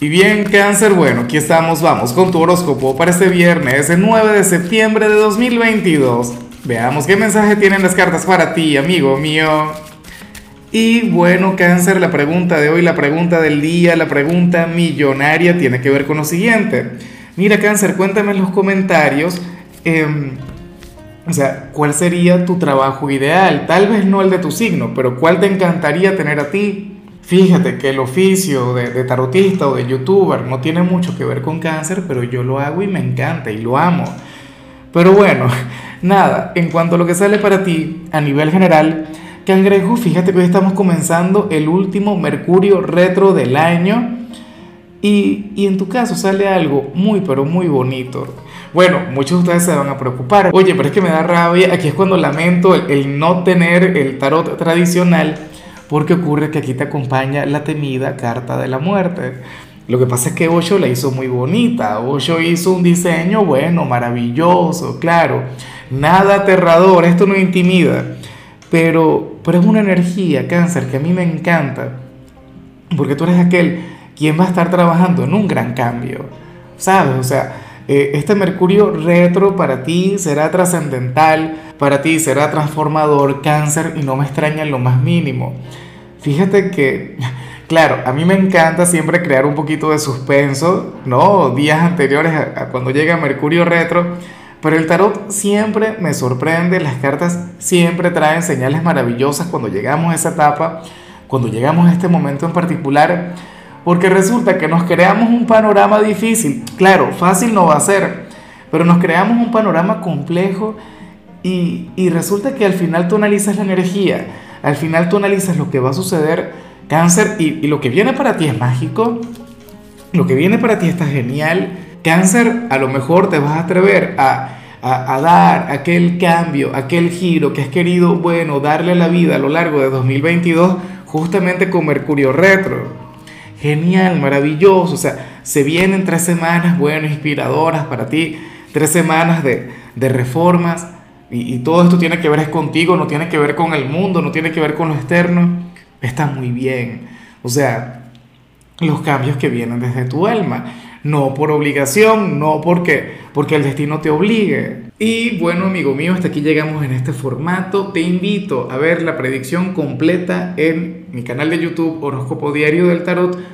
Y bien, cáncer, bueno, aquí estamos, vamos con tu horóscopo para este viernes, el 9 de septiembre de 2022. Veamos qué mensaje tienen las cartas para ti, amigo mío. Y bueno, cáncer, la pregunta de hoy, la pregunta del día, la pregunta millonaria tiene que ver con lo siguiente. Mira, cáncer, cuéntame en los comentarios, em, o sea, ¿cuál sería tu trabajo ideal? Tal vez no el de tu signo, pero ¿cuál te encantaría tener a ti? Fíjate que el oficio de, tarotista o de youtuber no tiene mucho que ver con cáncer, pero yo lo hago y me encanta y lo amo. Pero bueno, nada, en cuanto a lo que sale para ti a nivel general, cangrejo, fíjate que hoy estamos comenzando el último Mercurio retro del año y, en tu caso sale algo muy, pero muy bonito. Bueno, muchos de ustedes se van a preocupar. Oye, pero es que me da rabia, aquí es cuando lamento el no tener el tarot tradicional porque ocurre que aquí te acompaña la temida carta de la muerte. Lo que pasa es que Osho la hizo muy bonita. Osho hizo un diseño bueno, maravilloso, claro. Nada aterrador, esto no intimida. Pero, pero es una energía, cáncer, que a mí me encanta. Porque tú eres aquel quien va a estar trabajando en un gran cambio. ¿Sabes? O sea, eh, este Mercurio retro para ti será trascendental, para ti será transformador, cáncer, y no me extraña en lo más mínimo. Fíjate que, claro, a mí me encanta siempre crear un poquito de suspenso, ¿no? Días anteriores a, cuando llega Mercurio retro, pero el tarot siempre me sorprende, las cartas siempre traen señales maravillosas cuando llegamos a esa etapa, cuando llegamos a este momento en particular porque resulta que nos creamos un panorama difícil. Claro, fácil no va a ser, pero nos creamos un panorama complejo y, resulta que al final tú analizas la energía, al final tú analizas lo que va a suceder, cáncer, y, lo que viene para ti es mágico, lo que viene para ti está genial. Cáncer, a lo mejor te vas a atrever a, a, dar aquel cambio, aquel giro que has querido, bueno, darle a la vida a lo largo de 2022, justamente con Mercurio retro genial, maravilloso. O sea, se vienen tres semanas, bueno, inspiradoras para ti, tres semanas de, reformas. Y, todo esto tiene que ver es contigo, no tiene que ver con el mundo, no tiene que ver con lo externo. Está muy bien. O sea, los cambios que vienen desde tu alma. No por obligación, no porque, porque el destino te obligue. Y bueno, amigo mío, hasta aquí llegamos en este formato. Te invito a ver la predicción completa en mi canal de YouTube Horóscopo Diario del Tarot